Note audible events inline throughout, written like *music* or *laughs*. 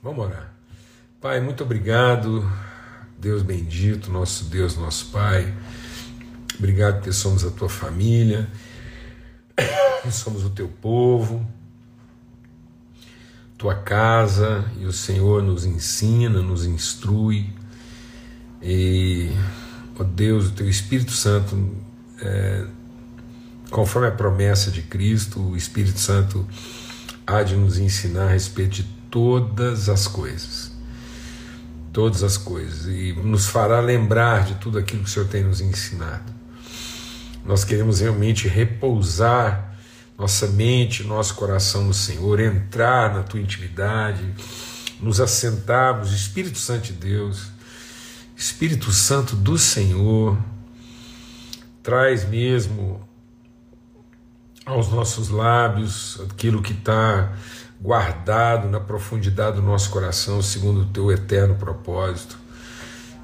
Vamos orar. Pai, muito obrigado, Deus bendito, nosso Deus, nosso Pai. Obrigado porque somos a tua família, *coughs* somos o teu povo, tua casa, e o Senhor nos ensina, nos instrui. E, ó Deus, o teu Espírito Santo, é, conforme a promessa de Cristo, o Espírito Santo há de nos ensinar a respeito de todas as coisas. Todas as coisas. E nos fará lembrar de tudo aquilo que o Senhor tem nos ensinado. Nós queremos realmente repousar nossa mente, nosso coração no Senhor, entrar na tua intimidade, nos assentarmos, Espírito Santo de Deus, Espírito Santo do Senhor, traz mesmo aos nossos lábios aquilo que está guardado na profundidade do nosso coração, segundo o teu eterno propósito.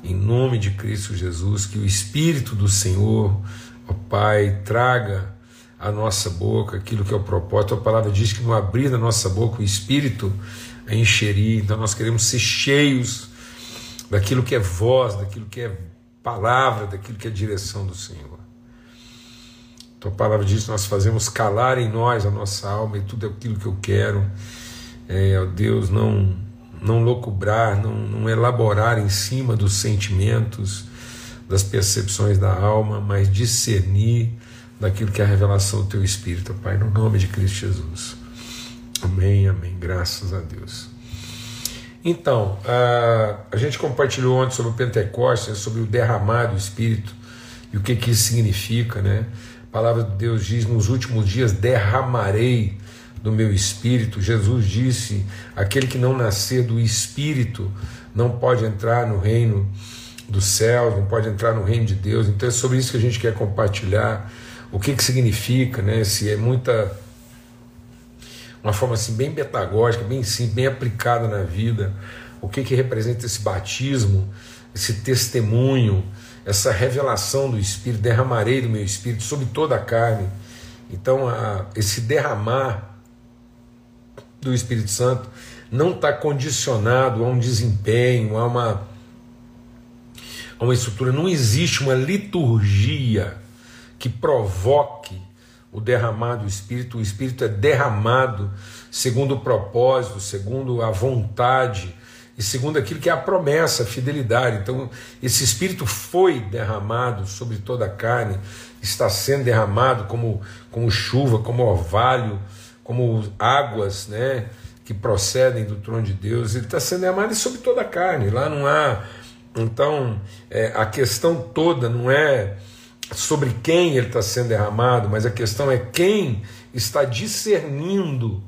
Em nome de Cristo Jesus, que o Espírito do Senhor, ó Pai, traga a nossa boca aquilo que é o propósito. A palavra diz que no abrir da nossa boca o Espírito a encherir. Então nós queremos ser cheios daquilo que é voz, daquilo que é palavra, daquilo que é direção do Senhor. Tua palavra diz nós fazemos calar em nós a nossa alma e tudo aquilo que eu quero. É, ó Deus, não, não locubrar, não, não elaborar em cima dos sentimentos, das percepções da alma, mas discernir daquilo que é a revelação do Teu Espírito, Pai, no nome de Cristo Jesus. Amém, amém. Graças a Deus. Então, a, a gente compartilhou ontem sobre o Pentecostes, sobre o derramar do Espírito e o que, que isso significa, né? Palavra de Deus diz: Nos últimos dias derramarei do meu espírito. Jesus disse: Aquele que não nascer do espírito não pode entrar no reino dos céus, não pode entrar no reino de Deus. Então é sobre isso que a gente quer compartilhar. O que, que significa, né? Se é muita. Uma forma assim bem betagógica, bem simples, bem aplicada na vida. O que, que representa esse batismo, esse testemunho, essa revelação do Espírito, derramarei do meu Espírito sobre toda a carne. Então, a, esse derramar do Espírito Santo não está condicionado a um desempenho, a uma, a uma estrutura. Não existe uma liturgia que provoque o derramar do Espírito. O Espírito é derramado segundo o propósito, segundo a vontade e segundo aquilo que é a promessa, a fidelidade. Então, esse Espírito foi derramado sobre toda a carne, está sendo derramado como, como chuva, como orvalho, como águas né, que procedem do trono de Deus. Ele está sendo derramado sobre toda a carne. Lá não há. Então, é, a questão toda não é sobre quem ele está sendo derramado, mas a questão é quem está discernindo.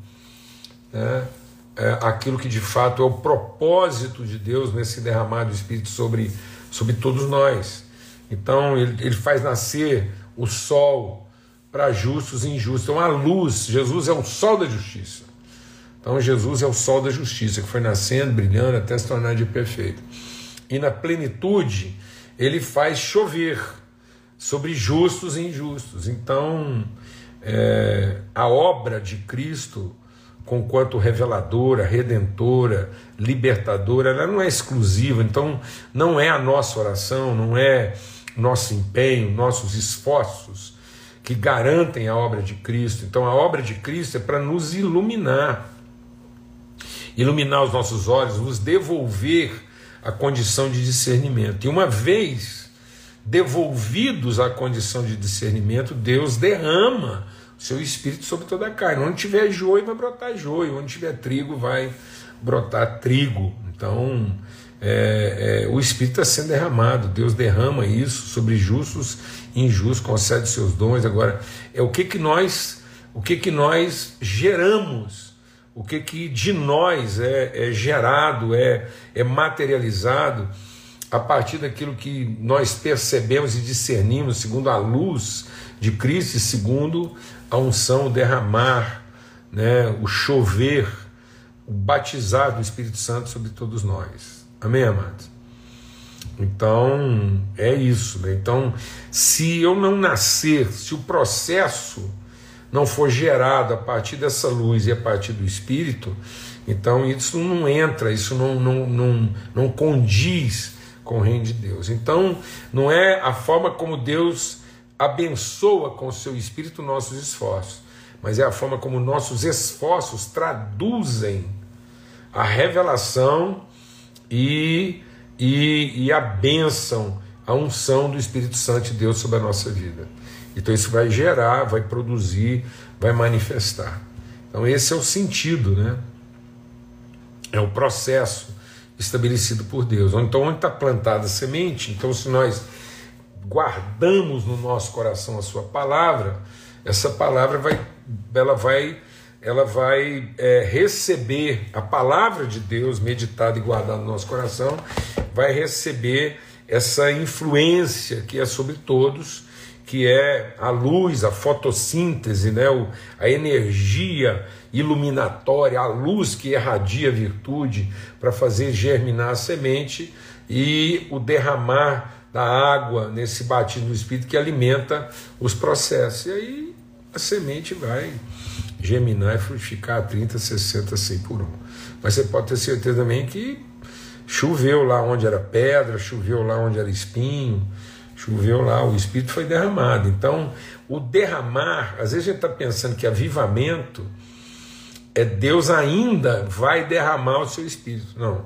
Né, é, aquilo que de fato é o propósito de Deus nesse derramar do Espírito sobre, sobre todos nós. Então ele, ele faz nascer o sol para justos e injustos. Então a luz, Jesus é o sol da justiça. Então Jesus é o sol da justiça que foi nascendo, brilhando até se tornar de perfeito. E na plenitude ele faz chover sobre justos e injustos. Então é, a obra de Cristo conquanto reveladora, redentora, libertadora, ela não é exclusiva, então não é a nossa oração, não é nosso empenho, nossos esforços que garantem a obra de Cristo. Então a obra de Cristo é para nos iluminar, iluminar os nossos olhos, nos devolver a condição de discernimento. E uma vez devolvidos à condição de discernimento, Deus derrama seu espírito sobre toda a carne. Onde tiver joio, vai brotar joio. Onde tiver trigo, vai brotar trigo. Então, é, é, o espírito está sendo derramado. Deus derrama isso sobre justos e injustos, concede seus dons. Agora, é o que que nós, o que que nós geramos, o que que de nós é, é gerado, é, é materializado a partir daquilo que nós percebemos e discernimos segundo a luz de Cristo e segundo a unção, o derramar, né, o chover, o batizar do Espírito Santo sobre todos nós. Amém, amados? Então, é isso. Né? Então, se eu não nascer, se o processo não for gerado a partir dessa luz e a partir do Espírito, Então isso não entra, isso não, não, não, não condiz com o reino de Deus. Então não é a forma como Deus abençoa com o seu espírito nossos esforços, mas é a forma como nossos esforços traduzem a revelação e, e, e a bênção, a unção do Espírito Santo de Deus sobre a nossa vida. Então isso vai gerar, vai produzir, vai manifestar. Então esse é o sentido, né? É o processo estabelecido por Deus. Então onde está plantada a semente, então se nós guardamos no nosso coração a sua palavra, essa palavra vai, ela vai, ela vai é, receber a palavra de Deus meditada e guardada no nosso coração, vai receber essa influência que é sobre todos, que é a luz, a fotossíntese, né, a energia iluminatória, a luz que irradia a virtude para fazer germinar a semente e o derramar da água nesse batismo do Espírito que alimenta os processos. E aí a semente vai germinar e frutificar a 30, 60, 100 por um. Mas você pode ter certeza também que choveu lá onde era pedra, choveu lá onde era espinho, choveu lá, o Espírito foi derramado. Então, o derramar, às vezes a gente está pensando que avivamento é Deus ainda vai derramar o seu Espírito. Não.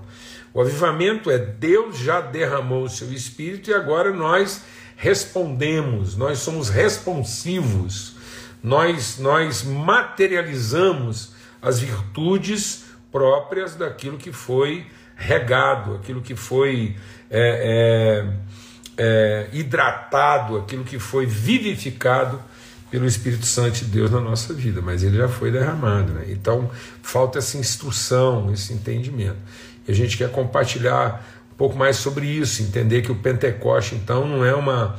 O avivamento é Deus já derramou o seu espírito e agora nós respondemos, nós somos responsivos, nós, nós materializamos as virtudes próprias daquilo que foi regado, aquilo que foi é, é, é, hidratado, aquilo que foi vivificado pelo Espírito Santo de Deus na nossa vida, mas ele já foi derramado. Né? Então falta essa instrução, esse entendimento. E a gente quer compartilhar um pouco mais sobre isso, entender que o Pentecoste, então, não é uma,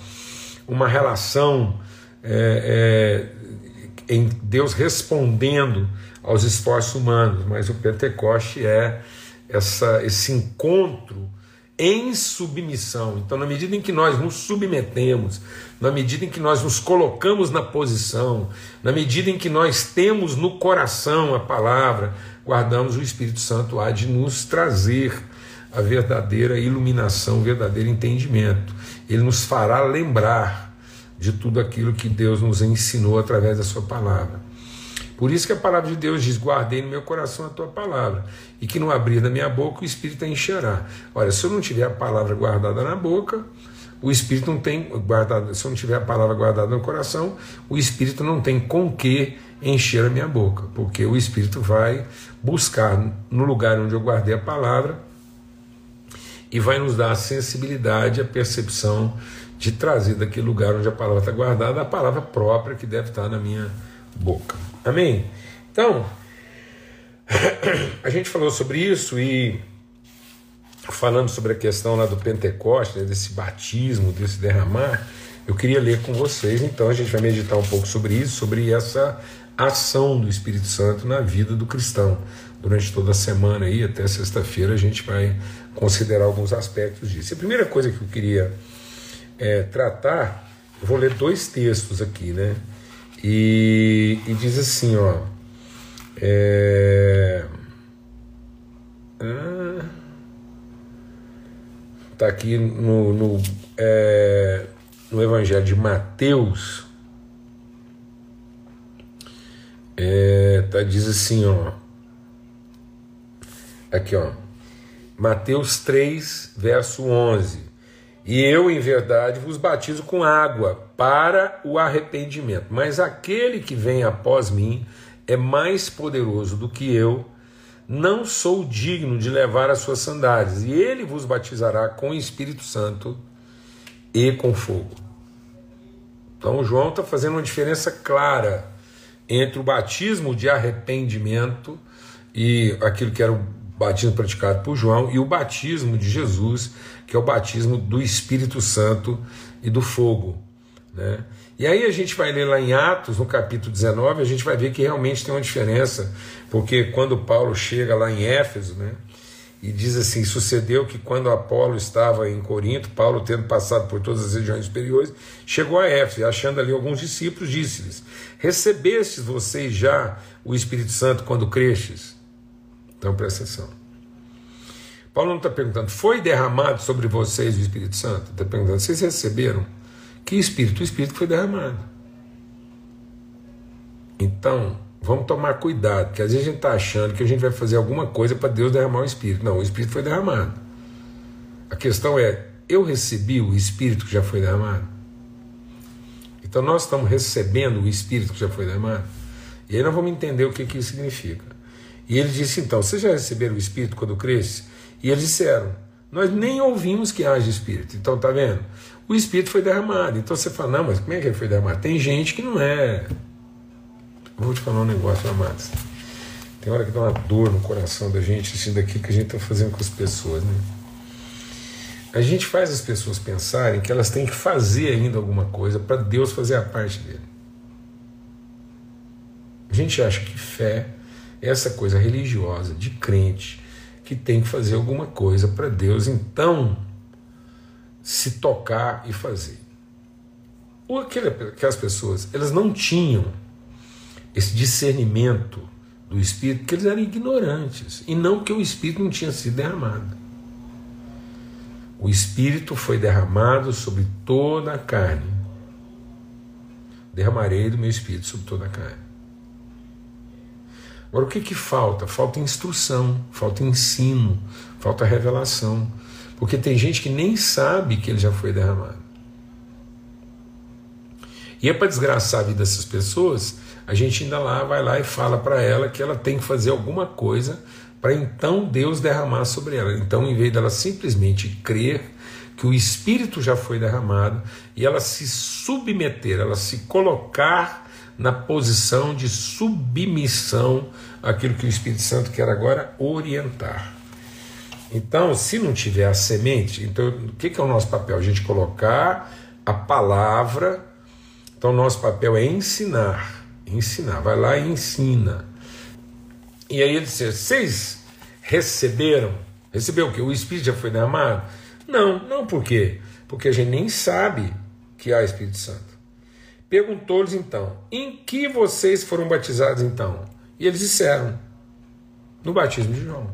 uma relação é, é, em Deus respondendo aos esforços humanos, mas o Pentecoste é essa, esse encontro em submissão. Então, na medida em que nós nos submetemos, na medida em que nós nos colocamos na posição, na medida em que nós temos no coração a palavra, guardamos o Espírito Santo há de nos trazer a verdadeira iluminação, o verdadeiro entendimento. Ele nos fará lembrar de tudo aquilo que Deus nos ensinou através da Sua palavra. Por isso que a palavra de Deus diz: Guardei no meu coração a tua palavra, e que no abrir da minha boca o Espírito a encherá. Olha, se eu não tiver a palavra guardada na boca, o Espírito não tem guardado, se eu não tiver a palavra guardada no coração, o Espírito não tem com que encher a minha boca, porque o Espírito vai buscar no lugar onde eu guardei a palavra e vai nos dar a sensibilidade, a percepção de trazer daquele lugar onde a palavra está guardada a palavra própria que deve estar na minha boca. Amém? Então, *clears throat* a gente falou sobre isso e falando sobre a questão lá do Pentecoste, né, desse batismo, desse derramar, eu queria ler com vocês, então a gente vai meditar um pouco sobre isso, sobre essa ação do Espírito Santo na vida do cristão. Durante toda a semana aí, até sexta-feira, a gente vai considerar alguns aspectos disso. A primeira coisa que eu queria é, tratar, eu vou ler dois textos aqui, né? E, e diz assim, ó. É, ah, tá aqui no, no, é, no Evangelho de Mateus, é, tá, diz assim, ó. Aqui, ó. Mateus 3, verso 11. E eu, em verdade, vos batizo com água para o arrependimento. Mas aquele que vem após mim é mais poderoso do que eu. Não sou digno de levar as suas sandálias. E ele vos batizará com o Espírito Santo e com fogo. Então, João está fazendo uma diferença clara entre o batismo de arrependimento e aquilo que era o batismo praticado por João e o batismo de Jesus, que é o batismo do Espírito Santo e do fogo. Né? E aí a gente vai ler lá em Atos, no capítulo 19, a gente vai ver que realmente tem uma diferença, porque quando Paulo chega lá em Éfeso, né, e diz assim: sucedeu que quando Apolo estava em Corinto, Paulo, tendo passado por todas as regiões superiores, chegou a Éfeso, achando ali alguns discípulos, disse-lhes: Recebestes vocês já o Espírito Santo quando crestes? Então presta atenção. Paulo não está perguntando, foi derramado sobre vocês o Espírito Santo? Está perguntando, vocês receberam? Que Espírito? O Espírito foi derramado. Então, vamos tomar cuidado, porque às vezes a gente está achando que a gente vai fazer alguma coisa para Deus derramar o Espírito. Não, o Espírito foi derramado. A questão é, eu recebi o Espírito que já foi derramado? Então nós estamos recebendo o Espírito que já foi derramado? E aí nós vamos entender o que, que isso significa. E ele disse então: Vocês já receberam o Espírito quando cresce? E eles disseram: Nós nem ouvimos que haja Espírito. Então tá vendo? O Espírito foi derramado. Então você fala: Não, mas como é que ele foi derramado? Tem gente que não é. Vou te falar um negócio, amados. Tem hora que dá uma dor no coração da gente, assim, daqui que a gente está fazendo com as pessoas, né? A gente faz as pessoas pensarem que elas têm que fazer ainda alguma coisa para Deus fazer a parte dele. A gente acha que fé essa coisa religiosa, de crente, que tem que fazer alguma coisa para Deus então se tocar e fazer. Ou aquelas pessoas, elas não tinham esse discernimento do Espírito, porque eles eram ignorantes, e não que o Espírito não tinha sido derramado. O Espírito foi derramado sobre toda a carne. Derramarei do meu Espírito sobre toda a carne. Agora, o que, que falta? Falta instrução, falta ensino, falta revelação. Porque tem gente que nem sabe que ele já foi derramado. E é para desgraçar a vida dessas pessoas, a gente ainda lá vai lá e fala para ela que ela tem que fazer alguma coisa para então Deus derramar sobre ela. Então, em vez dela simplesmente crer que o Espírito já foi derramado e ela se submeter, ela se colocar na posição de submissão àquilo que o Espírito Santo quer agora orientar. Então, se não tiver a semente, então o que é o nosso papel? A gente colocar a palavra. Então, o nosso papel é ensinar. Ensinar. Vai lá e ensina. E aí ele disse: vocês receberam? Recebeu o que? O Espírito já foi derramado? Não, não por quê? Porque a gente nem sabe que há Espírito Santo. Perguntou-lhes então: em que vocês foram batizados então? E eles disseram: no batismo de João.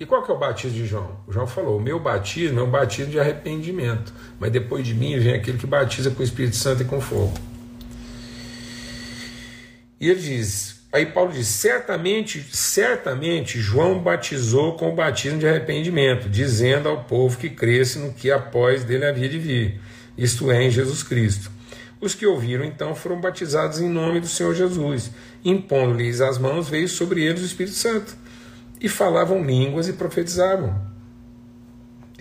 E qual que é o batismo de João? O João falou: o meu batismo é um batismo de arrependimento, mas depois de mim vem aquele que batiza com o Espírito Santo e com fogo. E ele diz: aí Paulo diz: certamente, certamente João batizou com o batismo de arrependimento, dizendo ao povo que cresce no que após dele havia de vir, isto é, em Jesus Cristo. Os que ouviram então foram batizados em nome do Senhor Jesus. Impondo-lhes as mãos, veio sobre eles o Espírito Santo. E falavam línguas e profetizavam.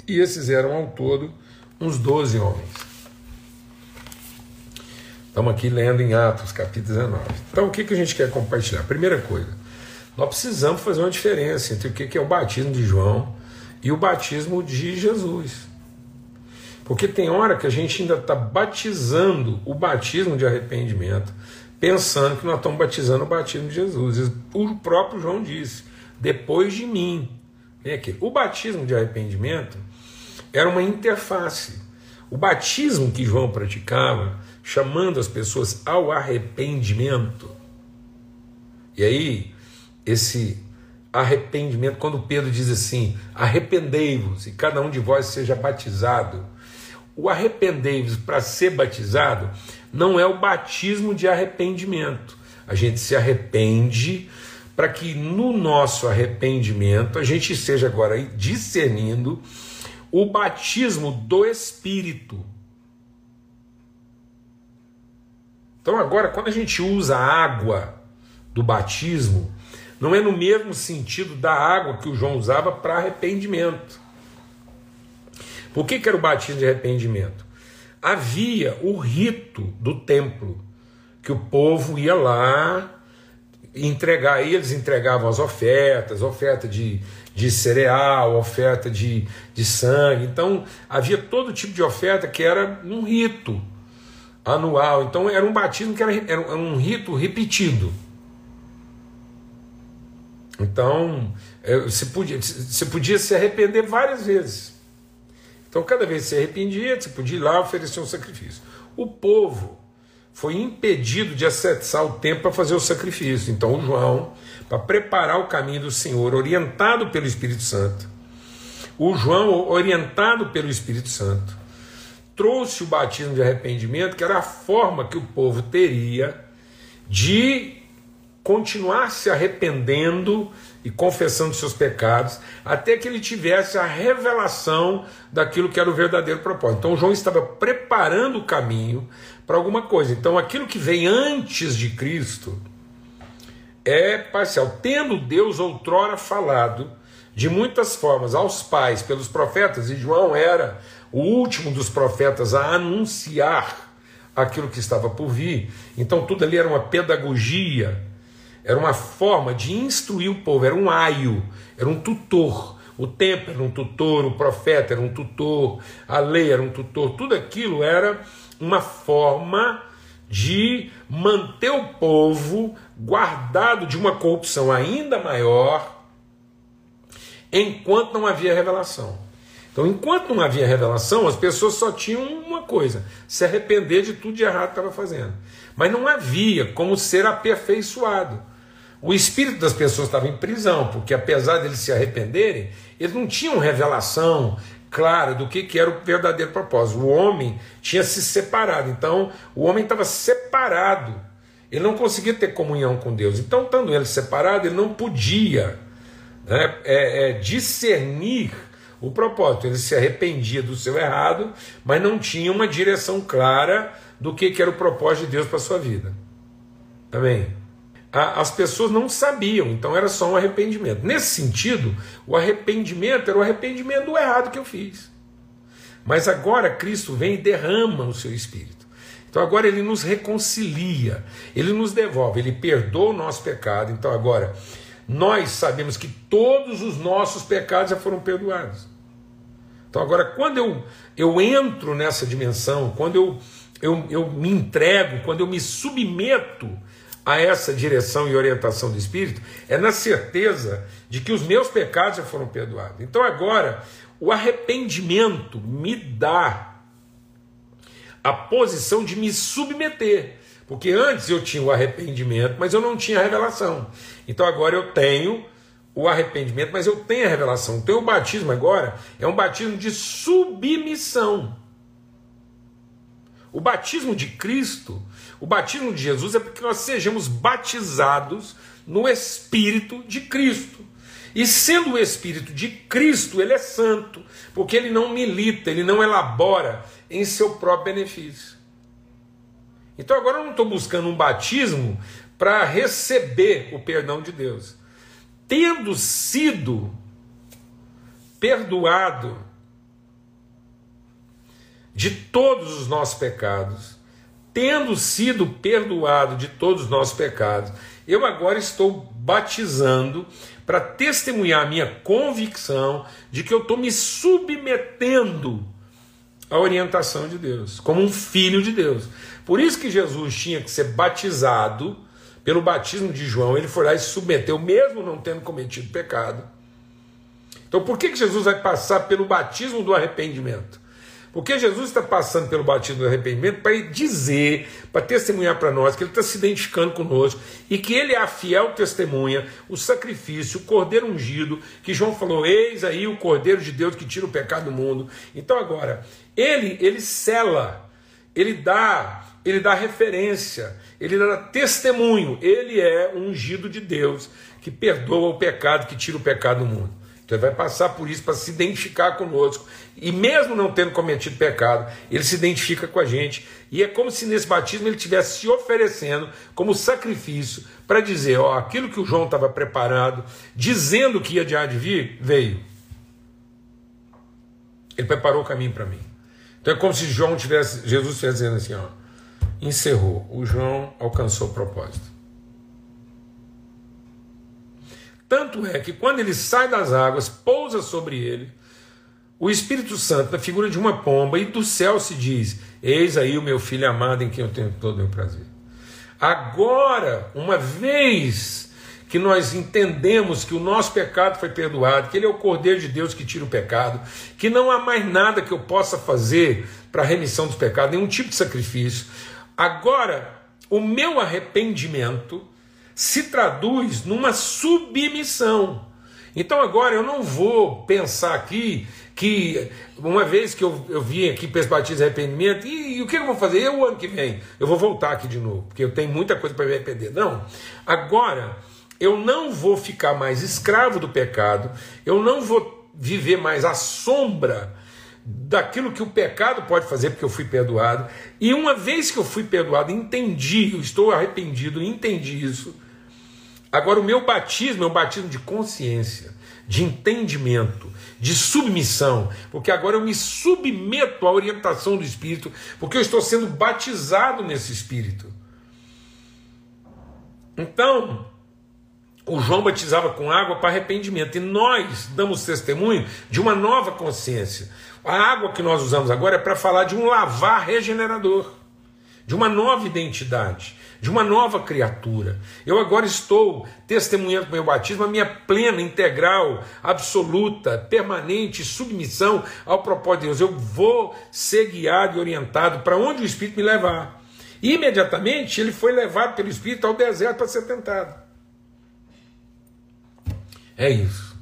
E esses eram ao todo uns doze homens. Estamos aqui lendo em Atos, capítulo 19. Então, o que, que a gente quer compartilhar? Primeira coisa, nós precisamos fazer uma diferença entre o que, que é o batismo de João e o batismo de Jesus. Porque tem hora que a gente ainda está batizando o batismo de arrependimento, pensando que nós estamos batizando o batismo de Jesus. O próprio João disse: depois de mim. Vem aqui. O batismo de arrependimento era uma interface. O batismo que João praticava chamando as pessoas ao arrependimento. E aí, esse arrependimento, quando Pedro diz assim: arrependei-vos e cada um de vós seja batizado. O arrependei-vos para ser batizado não é o batismo de arrependimento. A gente se arrepende para que no nosso arrependimento a gente esteja agora discernindo o batismo do Espírito. Então, agora, quando a gente usa a água do batismo, não é no mesmo sentido da água que o João usava para arrependimento. Por que, que era o batismo de arrependimento? Havia o rito do templo, que o povo ia lá entregar, eles entregavam as ofertas, oferta de, de cereal, oferta de, de sangue. Então havia todo tipo de oferta que era um rito anual. Então era um batismo que era, era um rito repetido. Então é, você podia, você podia se arrepender várias vezes. Então cada vez que se arrependia, você podia ir lá oferecer um sacrifício. O povo foi impedido de acessar o templo para fazer o sacrifício. Então, João, para preparar o caminho do Senhor, orientado pelo Espírito Santo, o João, orientado pelo Espírito Santo, trouxe o batismo de arrependimento, que era a forma que o povo teria de continuar se arrependendo e confessando seus pecados, até que ele tivesse a revelação daquilo que era o verdadeiro propósito. Então João estava preparando o caminho para alguma coisa. Então aquilo que vem antes de Cristo é parcial. Tendo Deus outrora falado de muitas formas aos pais pelos profetas, e João era o último dos profetas a anunciar aquilo que estava por vir. Então tudo ali era uma pedagogia era uma forma de instruir o povo, era um aio, era um tutor. O templo era um tutor, o profeta era um tutor, a lei era um tutor, tudo aquilo era uma forma de manter o povo guardado de uma corrupção ainda maior, enquanto não havia revelação. Então, enquanto não havia revelação, as pessoas só tinham uma coisa: se arrepender de tudo de errado que estava fazendo. Mas não havia como ser aperfeiçoado. O espírito das pessoas estava em prisão, porque apesar deles se arrependerem, eles não tinham revelação clara do que, que era o verdadeiro propósito. O homem tinha se separado, então o homem estava separado. Ele não conseguia ter comunhão com Deus. Então, estando ele separado, ele não podia né, é, é, discernir o propósito. Ele se arrependia do seu errado, mas não tinha uma direção clara do que, que era o propósito de Deus para sua vida. Amém? As pessoas não sabiam, então era só um arrependimento. Nesse sentido, o arrependimento era o arrependimento do errado que eu fiz. Mas agora Cristo vem e derrama o seu espírito. Então agora ele nos reconcilia, ele nos devolve, ele perdoa o nosso pecado. Então agora nós sabemos que todos os nossos pecados já foram perdoados. Então agora quando eu, eu entro nessa dimensão, quando eu, eu, eu me entrego, quando eu me submeto a essa direção e orientação do Espírito é na certeza de que os meus pecados já foram perdoados. Então agora, o arrependimento me dá a posição de me submeter. Porque antes eu tinha o arrependimento, mas eu não tinha a revelação. Então agora eu tenho o arrependimento, mas eu tenho a revelação. Então o batismo agora é um batismo de submissão. O batismo de Cristo o batismo de Jesus é porque nós sejamos batizados no Espírito de Cristo. E sendo o Espírito de Cristo, ele é santo, porque ele não milita, ele não elabora em seu próprio benefício. Então agora eu não estou buscando um batismo para receber o perdão de Deus. Tendo sido perdoado de todos os nossos pecados, tendo sido perdoado de todos os nossos pecados, eu agora estou batizando para testemunhar a minha convicção de que eu estou me submetendo à orientação de Deus, como um filho de Deus. Por isso que Jesus tinha que ser batizado pelo batismo de João, ele foi lá e se submeteu, mesmo não tendo cometido pecado. Então, por que, que Jesus vai passar pelo batismo do arrependimento? Porque Jesus está passando pelo batismo do arrependimento para dizer, para testemunhar para nós que Ele está se identificando conosco e que Ele é a fiel testemunha, o sacrifício, o cordeiro ungido, que João falou: Eis aí o cordeiro de Deus que tira o pecado do mundo. Então agora, Ele, ele cela, Ele dá, Ele dá referência, Ele dá testemunho. Ele é ungido de Deus que perdoa o pecado, que tira o pecado do mundo. Ele vai passar por isso para se identificar conosco. E mesmo não tendo cometido pecado, ele se identifica com a gente. E é como se nesse batismo ele estivesse se oferecendo como sacrifício para dizer: ó, aquilo que o João estava preparado, dizendo que ia de de vir, veio. Ele preparou o caminho para mim. Então é como se João tivesse, Jesus estivesse dizendo assim: ó, encerrou. O João alcançou o propósito. Tanto é que quando ele sai das águas, pousa sobre ele, o Espírito Santo, na figura de uma pomba, e do céu se diz: Eis aí o meu filho amado em quem eu tenho todo o meu prazer. Agora, uma vez que nós entendemos que o nosso pecado foi perdoado, que Ele é o Cordeiro de Deus que tira o pecado, que não há mais nada que eu possa fazer para a remissão dos pecados, nenhum tipo de sacrifício. Agora, o meu arrependimento se traduz numa submissão. Então agora eu não vou pensar aqui que uma vez que eu, eu vim aqui de arrependimento, e, e, o que eu vou fazer? Eu, ano que vem, eu vou voltar aqui de novo, porque eu tenho muita coisa para me arrepender. Não, agora eu não vou ficar mais escravo do pecado, eu não vou viver mais à sombra daquilo que o pecado pode fazer, porque eu fui perdoado. E uma vez que eu fui perdoado, entendi, eu estou arrependido, entendi isso. Agora, o meu batismo é um batismo de consciência, de entendimento, de submissão, porque agora eu me submeto à orientação do Espírito, porque eu estou sendo batizado nesse Espírito. Então, o João batizava com água para arrependimento, e nós damos testemunho de uma nova consciência. A água que nós usamos agora é para falar de um lavar regenerador, de uma nova identidade de uma nova criatura. Eu agora estou testemunhando com o meu batismo a minha plena, integral, absoluta, permanente submissão ao propósito de Deus. Eu vou ser guiado e orientado para onde o Espírito me levar. Imediatamente ele foi levado pelo Espírito ao deserto para ser tentado. É isso.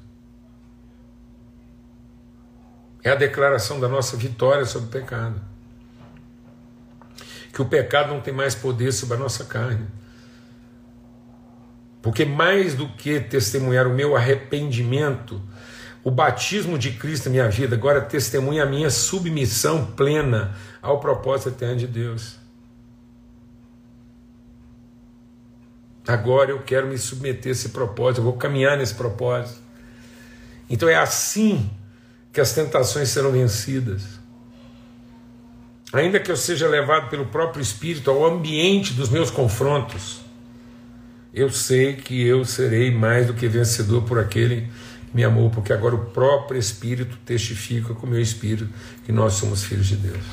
É a declaração da nossa vitória sobre o pecado que o pecado não tem mais poder sobre a nossa carne. Porque mais do que testemunhar o meu arrependimento, o batismo de Cristo na minha vida agora testemunha a minha submissão plena ao propósito eterno de Deus. Agora eu quero me submeter a esse propósito, eu vou caminhar nesse propósito. Então é assim que as tentações serão vencidas ainda que eu seja levado pelo próprio Espírito ao ambiente dos meus confrontos, eu sei que eu serei mais do que vencedor por aquele que me amou, porque agora o próprio Espírito testifica com o meu Espírito que nós somos filhos de Deus.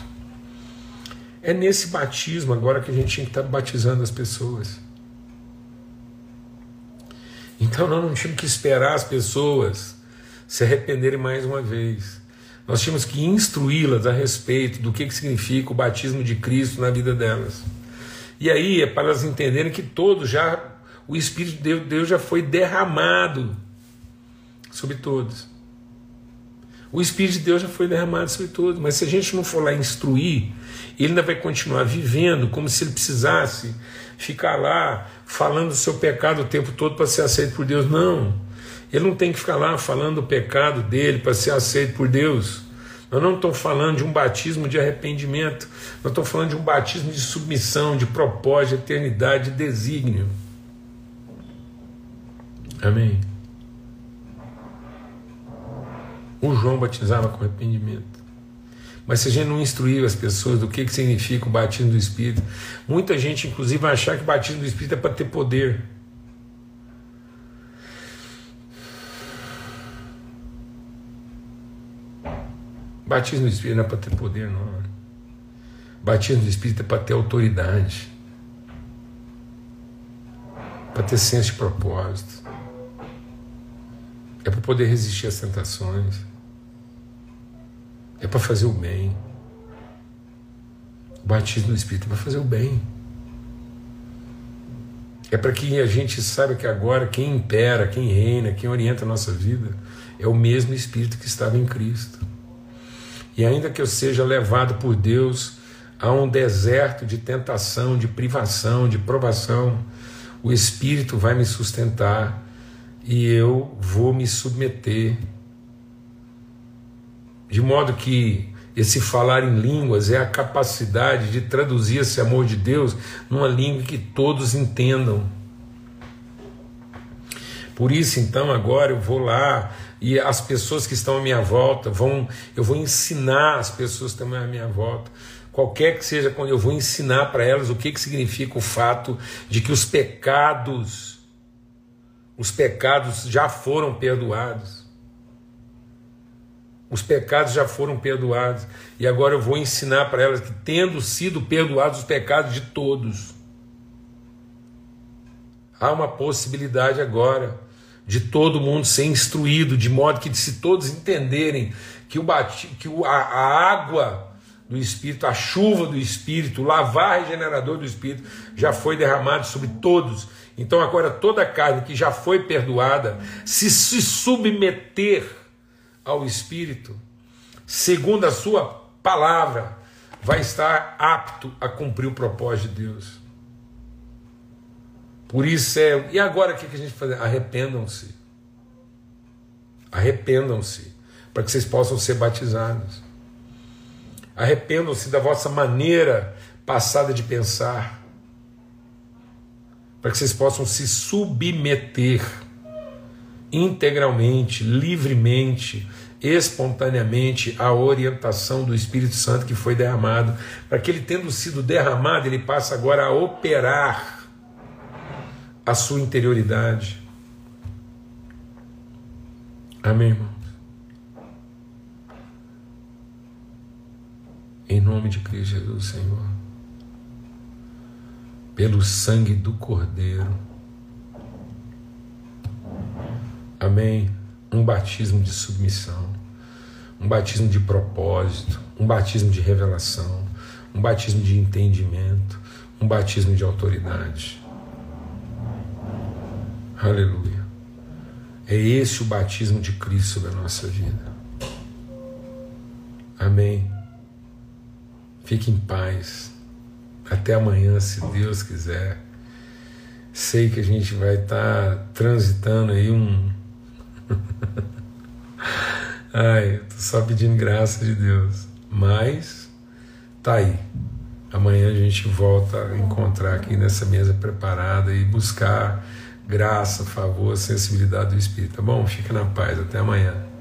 É nesse batismo agora que a gente tinha que estar batizando as pessoas. Então nós não tínhamos que esperar as pessoas se arrependerem mais uma vez. Nós tínhamos que instruí-las a respeito do que, que significa o batismo de Cristo na vida delas. E aí é para elas entenderem que todos já, o Espírito de Deus já foi derramado sobre todos. O Espírito de Deus já foi derramado sobre todos, mas se a gente não for lá instruir, ele ainda vai continuar vivendo como se ele precisasse ficar lá falando do seu pecado o tempo todo para ser aceito por Deus. Não. Ele não tem que ficar lá falando o pecado dele para ser aceito por Deus. Nós não estamos falando de um batismo de arrependimento, nós estamos falando de um batismo de submissão, de propósito, de eternidade, de desígnio. Amém. O João batizava com arrependimento. Mas se a gente não instruir as pessoas do que, que significa o batismo do Espírito, muita gente, inclusive, vai achar que o batismo do Espírito é para ter poder. Batismo do Espírito não é para ter poder, não. Batismo do Espírito é para ter autoridade, para ter senso de propósito, é para poder resistir às tentações, é para fazer o bem. Batismo do Espírito é para fazer o bem. É para que a gente saiba que agora quem impera, quem reina, quem orienta a nossa vida é o mesmo Espírito que estava em Cristo. E ainda que eu seja levado por Deus a um deserto de tentação, de privação, de provação, o Espírito vai me sustentar e eu vou me submeter. De modo que esse falar em línguas é a capacidade de traduzir esse amor de Deus numa língua que todos entendam. Por isso, então, agora eu vou lá e as pessoas que estão à minha volta vão, eu vou ensinar as pessoas que estão à minha volta, qualquer que seja quando eu vou ensinar para elas o que, que significa o fato de que os pecados, os pecados já foram perdoados. Os pecados já foram perdoados. E agora eu vou ensinar para elas que, tendo sido perdoados os pecados de todos, há uma possibilidade agora de todo mundo ser instruído, de modo que se todos entenderem que, o bati, que a, a água do Espírito, a chuva do Espírito, o lavar regenerador do Espírito já foi derramado sobre todos. Então agora toda a carne que já foi perdoada, se se submeter ao Espírito, segundo a sua palavra, vai estar apto a cumprir o propósito de Deus. Por isso é. E agora o que a gente faz? Arrependam-se. Arrependam-se, para que vocês possam ser batizados. Arrependam-se da vossa maneira passada de pensar, para que vocês possam se submeter integralmente, livremente, espontaneamente à orientação do Espírito Santo que foi derramado, para que ele tendo sido derramado, ele passa agora a operar a sua interioridade. Amém, irmãos? Em nome de Cristo Jesus, Senhor. Pelo sangue do Cordeiro. Amém. Um batismo de submissão, um batismo de propósito, um batismo de revelação, um batismo de entendimento, um batismo de autoridade. Aleluia. É esse o batismo de Cristo da nossa vida. Amém. Fique em paz. Até amanhã, se Deus quiser. Sei que a gente vai estar tá transitando aí um. *laughs* Ai, tô só pedindo graça de Deus. Mas tá aí. Amanhã a gente volta a encontrar aqui nessa mesa preparada e buscar graça, favor, sensibilidade do Espírito, tá bom? Fica na paz, até amanhã.